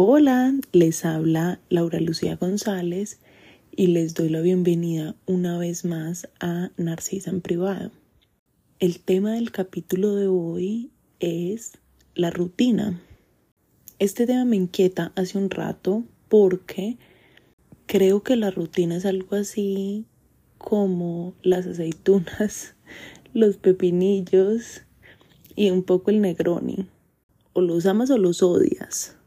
Hola, les habla Laura Lucía González y les doy la bienvenida una vez más a Narcisa en privado. El tema del capítulo de hoy es la rutina. Este tema me inquieta hace un rato porque creo que la rutina es algo así como las aceitunas, los pepinillos y un poco el negroni. O los amas o los odias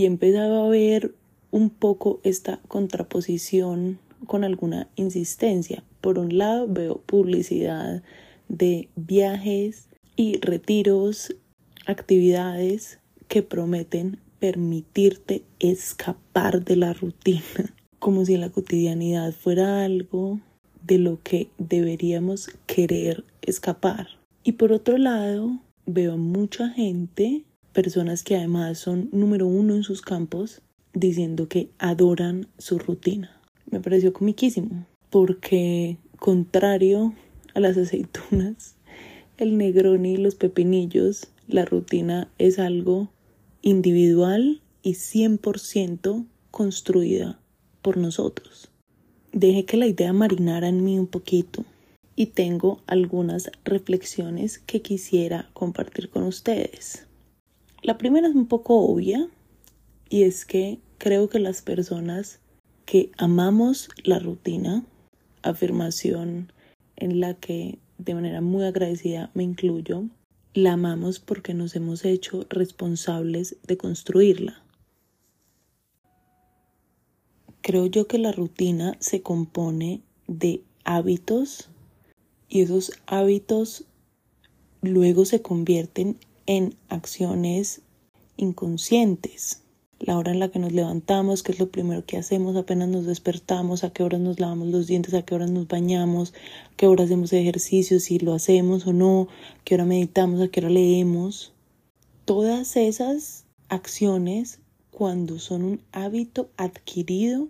y empezaba a ver un poco esta contraposición con alguna insistencia. Por un lado veo publicidad de viajes y retiros, actividades que prometen permitirte escapar de la rutina, como si la cotidianidad fuera algo de lo que deberíamos querer escapar. Y por otro lado, veo mucha gente personas que además son número uno en sus campos diciendo que adoran su rutina. Me pareció comiquísimo porque contrario a las aceitunas, el negroni y los pepinillos, la rutina es algo individual y 100% construida por nosotros. Dejé que la idea marinara en mí un poquito y tengo algunas reflexiones que quisiera compartir con ustedes. La primera es un poco obvia y es que creo que las personas que amamos la rutina, afirmación en la que de manera muy agradecida me incluyo, la amamos porque nos hemos hecho responsables de construirla. Creo yo que la rutina se compone de hábitos y esos hábitos luego se convierten en acciones inconscientes. La hora en la que nos levantamos, qué es lo primero que hacemos apenas nos despertamos, a qué horas nos lavamos los dientes, a qué horas nos bañamos, a qué hora hacemos ejercicio, si lo hacemos o no, a qué hora meditamos, a qué hora leemos. Todas esas acciones, cuando son un hábito adquirido,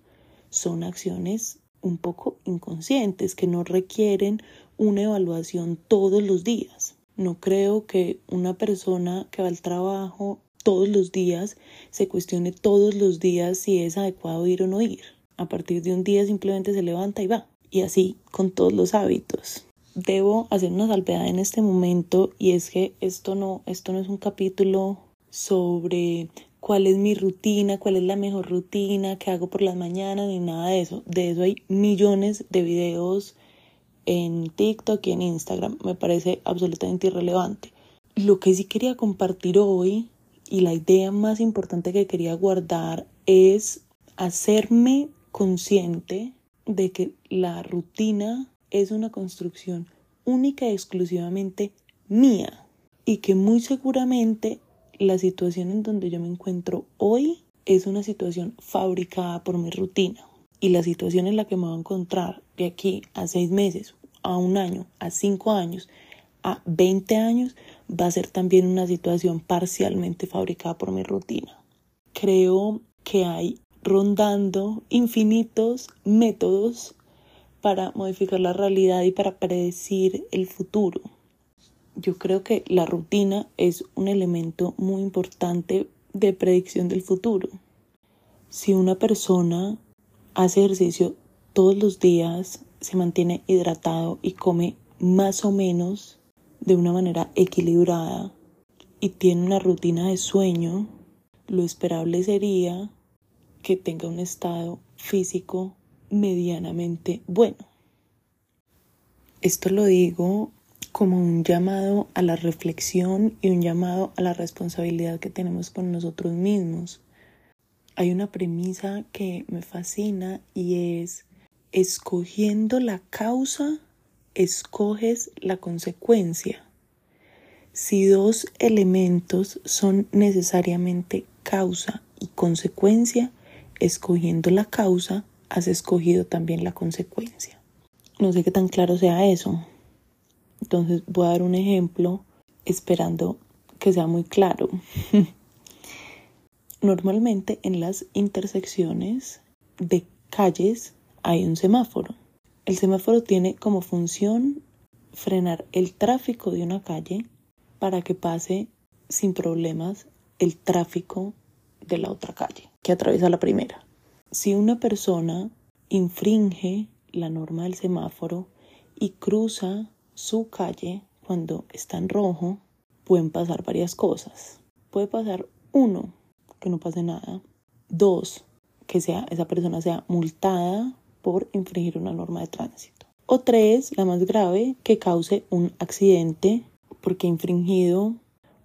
son acciones un poco inconscientes que no requieren una evaluación todos los días. No creo que una persona que va al trabajo todos los días se cuestione todos los días si es adecuado ir o no ir. A partir de un día simplemente se levanta y va. Y así con todos los hábitos. Debo hacer una salvedad en este momento y es que esto no, esto no es un capítulo sobre cuál es mi rutina, cuál es la mejor rutina, qué hago por las mañanas, ni nada de eso. De eso hay millones de videos en TikTok y en Instagram. Me parece absolutamente irrelevante. Lo que sí quería compartir hoy y la idea más importante que quería guardar es hacerme consciente de que la rutina es una construcción única y exclusivamente mía y que muy seguramente la situación en donde yo me encuentro hoy es una situación fabricada por mi rutina y la situación en la que me voy a encontrar de aquí a seis meses a un año, a cinco años, a 20 años, va a ser también una situación parcialmente fabricada por mi rutina. Creo que hay rondando infinitos métodos para modificar la realidad y para predecir el futuro. Yo creo que la rutina es un elemento muy importante de predicción del futuro. Si una persona hace ejercicio todos los días, se mantiene hidratado y come más o menos de una manera equilibrada y tiene una rutina de sueño, lo esperable sería que tenga un estado físico medianamente bueno. Esto lo digo como un llamado a la reflexión y un llamado a la responsabilidad que tenemos con nosotros mismos. Hay una premisa que me fascina y es escogiendo la causa, escoges la consecuencia. Si dos elementos son necesariamente causa y consecuencia, escogiendo la causa, has escogido también la consecuencia. No sé qué tan claro sea eso. Entonces voy a dar un ejemplo esperando que sea muy claro. Normalmente en las intersecciones de calles hay un semáforo. El semáforo tiene como función frenar el tráfico de una calle para que pase sin problemas el tráfico de la otra calle que atraviesa la primera. Si una persona infringe la norma del semáforo y cruza su calle cuando está en rojo, pueden pasar varias cosas. Puede pasar uno, que no pase nada. Dos, que sea, esa persona sea multada por infringir una norma de tránsito. O tres, la más grave, que cause un accidente porque ha infringido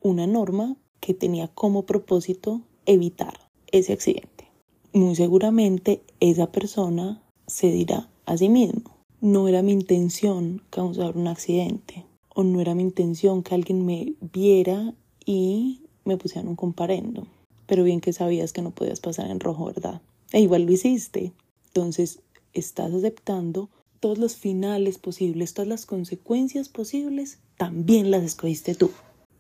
una norma que tenía como propósito evitar ese accidente. Muy seguramente esa persona se dirá a sí mismo, no era mi intención causar un accidente o no era mi intención que alguien me viera y me pusieran un comparendo. Pero bien que sabías que no podías pasar en rojo, ¿verdad? E igual lo hiciste. Entonces, estás aceptando todos los finales posibles, todas las consecuencias posibles, también las escogiste tú.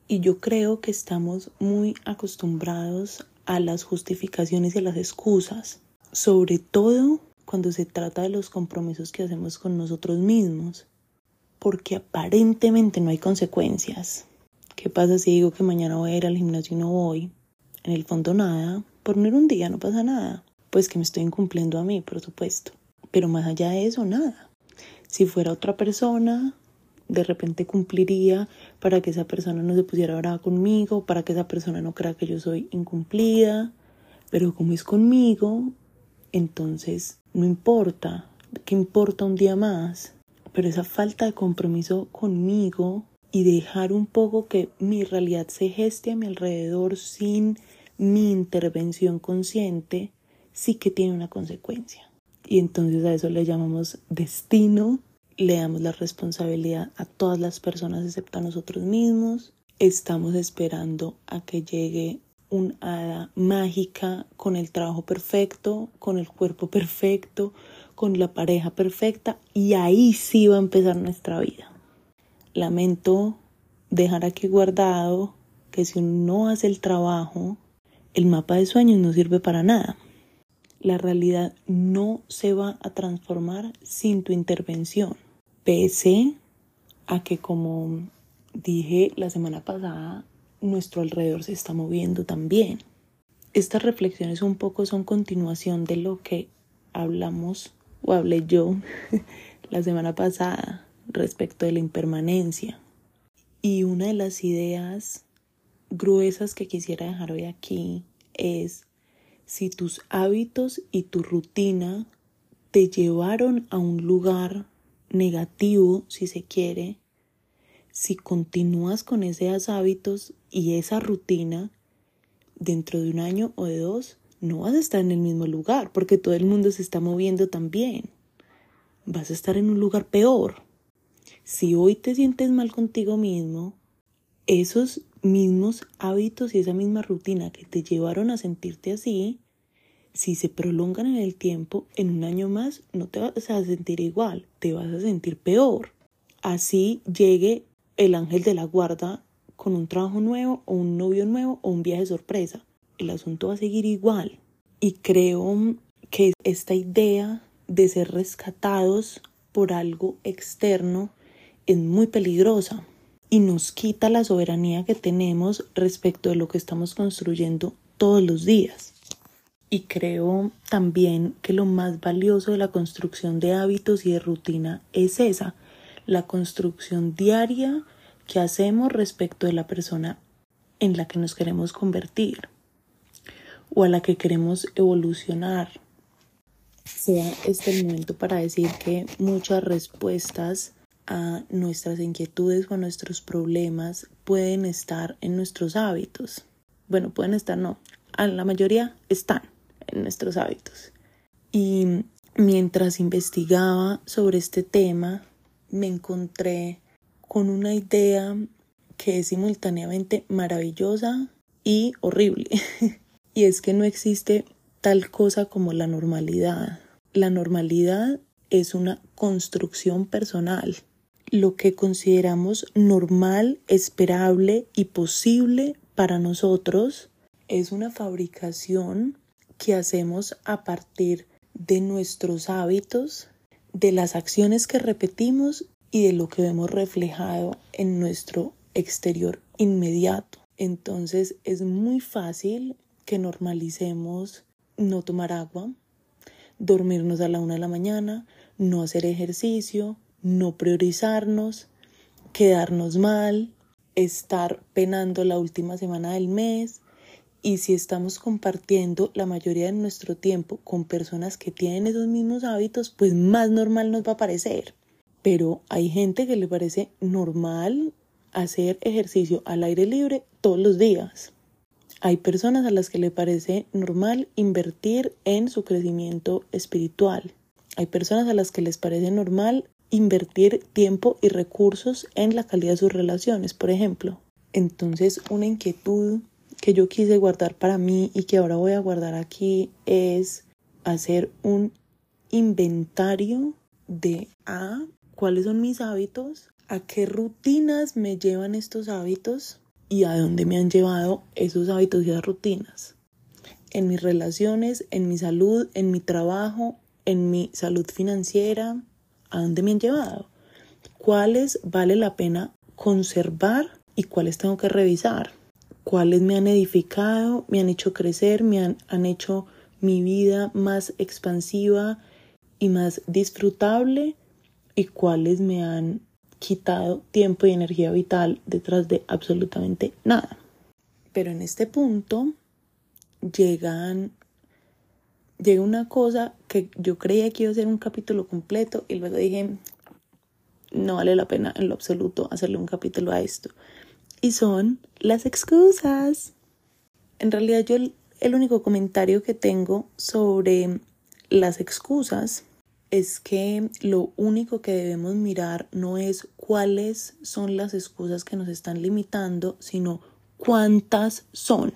Y yo creo que estamos muy acostumbrados a las justificaciones y a las excusas, sobre todo cuando se trata de los compromisos que hacemos con nosotros mismos, porque aparentemente no hay consecuencias. ¿Qué pasa si digo que mañana voy a ir al gimnasio y no voy? En el fondo nada, por no ir un día no pasa nada, pues que me estoy incumpliendo a mí, por supuesto. Pero más allá de eso, nada. Si fuera otra persona, de repente cumpliría para que esa persona no se pusiera brava conmigo, para que esa persona no crea que yo soy incumplida. Pero como es conmigo, entonces no importa, ¿qué importa un día más? Pero esa falta de compromiso conmigo y dejar un poco que mi realidad se geste a mi alrededor sin mi intervención consciente, sí que tiene una consecuencia. Y entonces a eso le llamamos destino, le damos la responsabilidad a todas las personas excepto a nosotros mismos. Estamos esperando a que llegue un hada mágica con el trabajo perfecto, con el cuerpo perfecto, con la pareja perfecta y ahí sí va a empezar nuestra vida. Lamento dejar aquí guardado que si uno no hace el trabajo, el mapa de sueños no sirve para nada la realidad no se va a transformar sin tu intervención. Pese a que, como dije la semana pasada, nuestro alrededor se está moviendo también. Estas reflexiones un poco son continuación de lo que hablamos o hablé yo la semana pasada respecto de la impermanencia. Y una de las ideas gruesas que quisiera dejar hoy aquí es si tus hábitos y tu rutina te llevaron a un lugar negativo, si se quiere, si continúas con esos hábitos y esa rutina, dentro de un año o de dos, no vas a estar en el mismo lugar, porque todo el mundo se está moviendo también. Vas a estar en un lugar peor. Si hoy te sientes mal contigo mismo, esos mismos hábitos y esa misma rutina que te llevaron a sentirte así, si se prolongan en el tiempo, en un año más no te vas a sentir igual, te vas a sentir peor. Así llegue el ángel de la guarda con un trabajo nuevo o un novio nuevo o un viaje sorpresa. El asunto va a seguir igual. Y creo que esta idea de ser rescatados por algo externo es muy peligrosa y nos quita la soberanía que tenemos respecto de lo que estamos construyendo todos los días. Y creo también que lo más valioso de la construcción de hábitos y de rutina es esa, la construcción diaria que hacemos respecto de la persona en la que nos queremos convertir o a la que queremos evolucionar. Sea este el momento para decir que muchas respuestas a nuestras inquietudes o a nuestros problemas pueden estar en nuestros hábitos. Bueno, pueden estar, no, a la mayoría están en nuestros hábitos. Y mientras investigaba sobre este tema, me encontré con una idea que es simultáneamente maravillosa y horrible. y es que no existe tal cosa como la normalidad. La normalidad es una construcción personal lo que consideramos normal, esperable y posible para nosotros es una fabricación que hacemos a partir de nuestros hábitos, de las acciones que repetimos y de lo que vemos reflejado en nuestro exterior inmediato. Entonces es muy fácil que normalicemos no tomar agua, dormirnos a la una de la mañana, no hacer ejercicio, no priorizarnos, quedarnos mal, estar penando la última semana del mes. Y si estamos compartiendo la mayoría de nuestro tiempo con personas que tienen esos mismos hábitos, pues más normal nos va a parecer. Pero hay gente que le parece normal hacer ejercicio al aire libre todos los días. Hay personas a las que le parece normal invertir en su crecimiento espiritual. Hay personas a las que les parece normal invertir tiempo y recursos en la calidad de sus relaciones, por ejemplo. Entonces, una inquietud que yo quise guardar para mí y que ahora voy a guardar aquí es hacer un inventario de A, cuáles son mis hábitos, a qué rutinas me llevan estos hábitos y a dónde me han llevado esos hábitos y esas rutinas. En mis relaciones, en mi salud, en mi trabajo, en mi salud financiera, ¿a dónde me han llevado? ¿Cuáles vale la pena conservar y cuáles tengo que revisar? ¿Cuáles me han edificado, me han hecho crecer, me han, han hecho mi vida más expansiva y más disfrutable? ¿Y cuáles me han quitado tiempo y energía vital detrás de absolutamente nada? Pero en este punto llegan llega una cosa que yo creía que iba a ser un capítulo completo y luego dije, no vale la pena en lo absoluto hacerle un capítulo a esto. Y son las excusas. En realidad yo el único comentario que tengo sobre las excusas es que lo único que debemos mirar no es cuáles son las excusas que nos están limitando, sino cuántas son.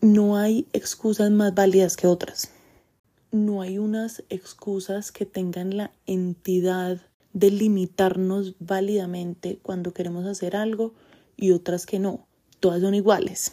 No hay excusas más válidas que otras no hay unas excusas que tengan la entidad de limitarnos válidamente cuando queremos hacer algo y otras que no. Todas son iguales.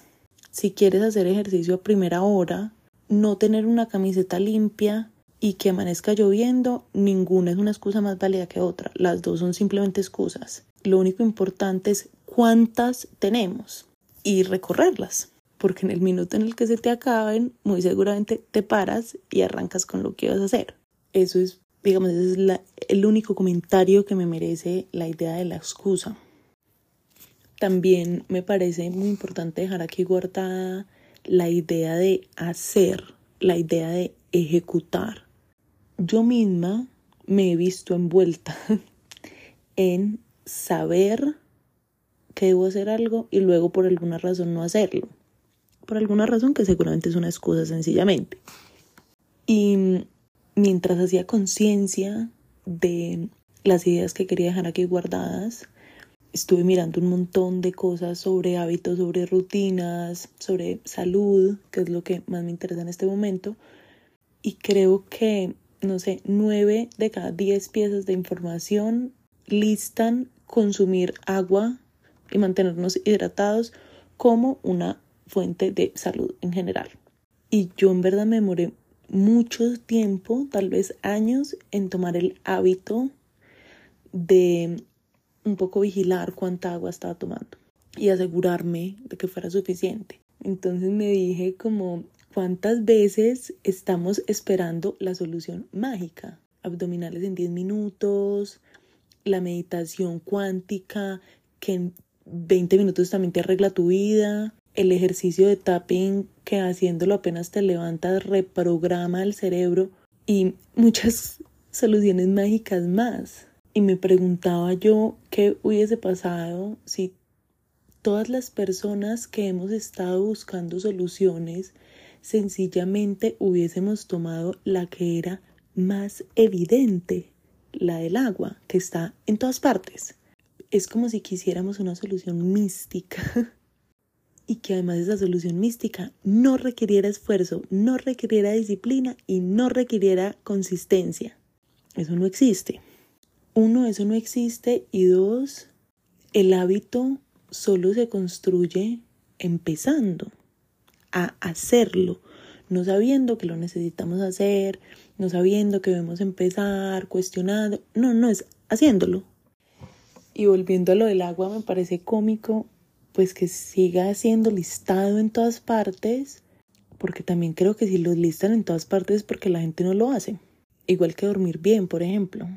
Si quieres hacer ejercicio a primera hora, no tener una camiseta limpia y que amanezca lloviendo, ninguna es una excusa más válida que otra. Las dos son simplemente excusas. Lo único importante es cuántas tenemos y recorrerlas porque en el minuto en el que se te acaben, muy seguramente te paras y arrancas con lo que vas a hacer. Eso es, digamos, ese es el único comentario que me merece la idea de la excusa. También me parece muy importante dejar aquí guardada la idea de hacer, la idea de ejecutar. Yo misma me he visto envuelta en saber que debo hacer algo y luego por alguna razón no hacerlo por alguna razón que seguramente es una excusa sencillamente. Y mientras hacía conciencia de las ideas que quería dejar aquí guardadas, estuve mirando un montón de cosas sobre hábitos, sobre rutinas, sobre salud, que es lo que más me interesa en este momento. Y creo que, no sé, nueve de cada diez piezas de información listan consumir agua y mantenernos hidratados como una fuente de salud en general. Y yo en verdad me demoré mucho tiempo, tal vez años, en tomar el hábito de un poco vigilar cuánta agua estaba tomando y asegurarme de que fuera suficiente. Entonces me dije como cuántas veces estamos esperando la solución mágica. Abdominales en 10 minutos, la meditación cuántica que en 20 minutos también te arregla tu vida, el ejercicio de tapping que haciéndolo apenas te levantas reprograma el cerebro y muchas soluciones mágicas más. Y me preguntaba yo qué hubiese pasado si todas las personas que hemos estado buscando soluciones sencillamente hubiésemos tomado la que era más evidente, la del agua, que está en todas partes. Es como si quisiéramos una solución mística y que además esa solución mística no requiriera esfuerzo, no requiriera disciplina y no requiriera consistencia. Eso no existe. Uno, eso no existe y dos, el hábito solo se construye empezando a hacerlo, no sabiendo que lo necesitamos hacer, no sabiendo que debemos empezar, cuestionando, no, no es haciéndolo. Y volviendo a lo del agua, me parece cómico pues que siga siendo listado en todas partes porque también creo que si los listan en todas partes es porque la gente no lo hace. Igual que dormir bien, por ejemplo.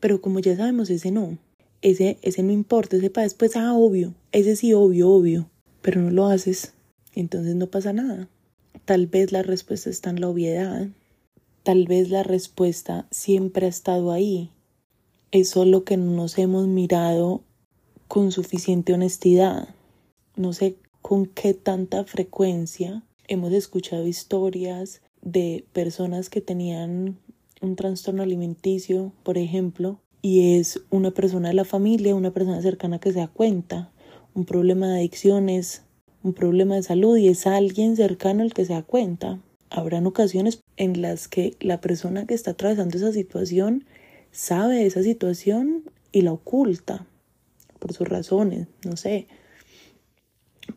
Pero como ya sabemos, ese no. Ese, ese no importa, ese para después, ah, obvio. Ese sí, obvio, obvio. Pero no lo haces. Entonces no pasa nada. Tal vez la respuesta está en la obviedad. Tal vez la respuesta siempre ha estado ahí. Es solo que no nos hemos mirado con suficiente honestidad. No sé con qué tanta frecuencia hemos escuchado historias de personas que tenían un trastorno alimenticio, por ejemplo, y es una persona de la familia, una persona cercana que se da cuenta, un problema de adicciones, un problema de salud y es alguien cercano el que se da cuenta. Habrán ocasiones en las que la persona que está atravesando esa situación sabe de esa situación y la oculta por sus razones, no sé.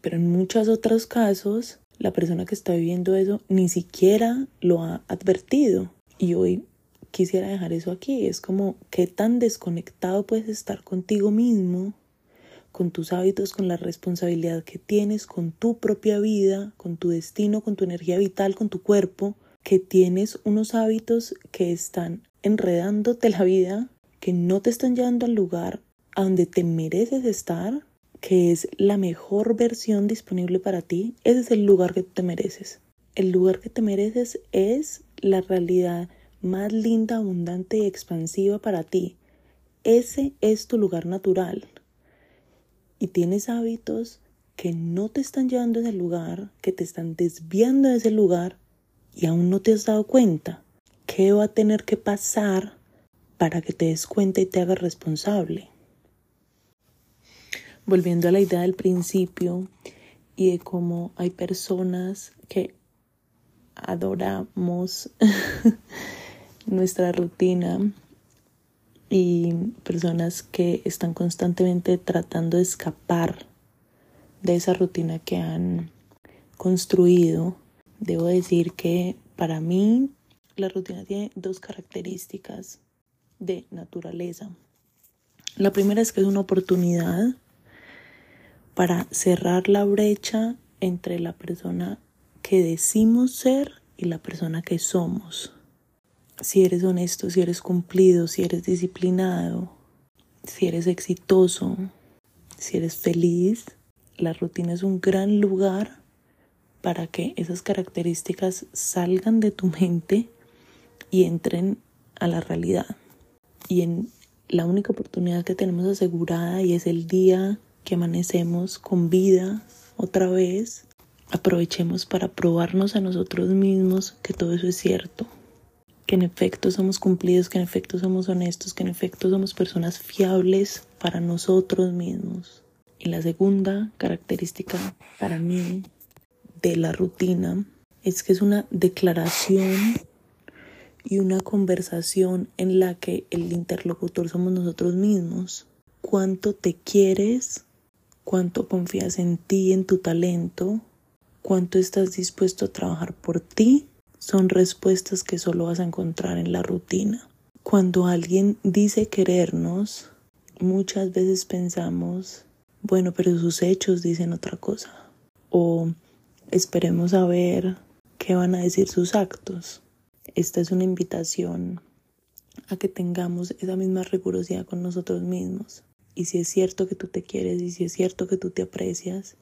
Pero en muchos otros casos, la persona que está viviendo eso ni siquiera lo ha advertido. Y hoy quisiera dejar eso aquí. Es como qué tan desconectado puedes estar contigo mismo, con tus hábitos, con la responsabilidad que tienes, con tu propia vida, con tu destino, con tu energía vital, con tu cuerpo, que tienes unos hábitos que están enredándote la vida, que no te están llevando al lugar a donde te mereces estar, que es la mejor versión disponible para ti. Ese es el lugar que te mereces. El lugar que te mereces es la realidad más linda, abundante y expansiva para ti. Ese es tu lugar natural. Y tienes hábitos que no te están llevando a ese lugar, que te están desviando de ese lugar y aún no te has dado cuenta. ¿Qué va a tener que pasar para que te des cuenta y te hagas responsable? Volviendo a la idea del principio y de cómo hay personas que adoramos nuestra rutina y personas que están constantemente tratando de escapar de esa rutina que han construido. Debo decir que para mí la rutina tiene dos características de naturaleza. La primera es que es una oportunidad para cerrar la brecha entre la persona que decimos ser y la persona que somos si eres honesto, si eres cumplido, si eres disciplinado, si eres exitoso, si eres feliz, la rutina es un gran lugar para que esas características salgan de tu mente y entren a la realidad. Y en la única oportunidad que tenemos asegurada y es el día que amanecemos con vida otra vez, aprovechemos para probarnos a nosotros mismos que todo eso es cierto que en efecto somos cumplidos, que en efecto somos honestos, que en efecto somos personas fiables para nosotros mismos. Y la segunda característica para mí de la rutina es que es una declaración y una conversación en la que el interlocutor somos nosotros mismos. Cuánto te quieres, cuánto confías en ti, en tu talento, cuánto estás dispuesto a trabajar por ti son respuestas que solo vas a encontrar en la rutina. Cuando alguien dice querernos, muchas veces pensamos, bueno, pero sus hechos dicen otra cosa. O esperemos a ver qué van a decir sus actos. Esta es una invitación a que tengamos esa misma rigurosidad con nosotros mismos. Y si es cierto que tú te quieres, y si es cierto que tú te aprecias,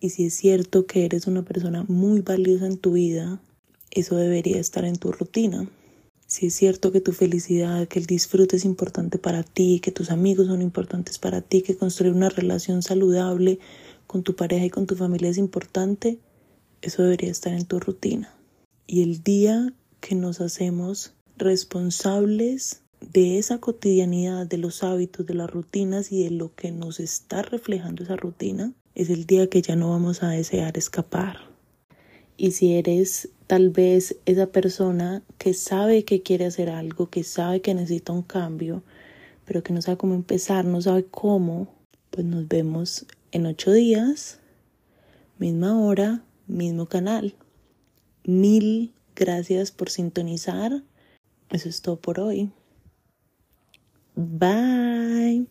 y si es cierto que eres una persona muy valiosa en tu vida, eso debería estar en tu rutina. Si es cierto que tu felicidad, que el disfrute es importante para ti, que tus amigos son importantes para ti, que construir una relación saludable con tu pareja y con tu familia es importante, eso debería estar en tu rutina. Y el día que nos hacemos responsables de esa cotidianidad, de los hábitos, de las rutinas y de lo que nos está reflejando esa rutina, es el día que ya no vamos a desear escapar. Y si eres tal vez esa persona que sabe que quiere hacer algo, que sabe que necesita un cambio, pero que no sabe cómo empezar, no sabe cómo, pues nos vemos en ocho días, misma hora, mismo canal. Mil gracias por sintonizar. Eso es todo por hoy. Bye.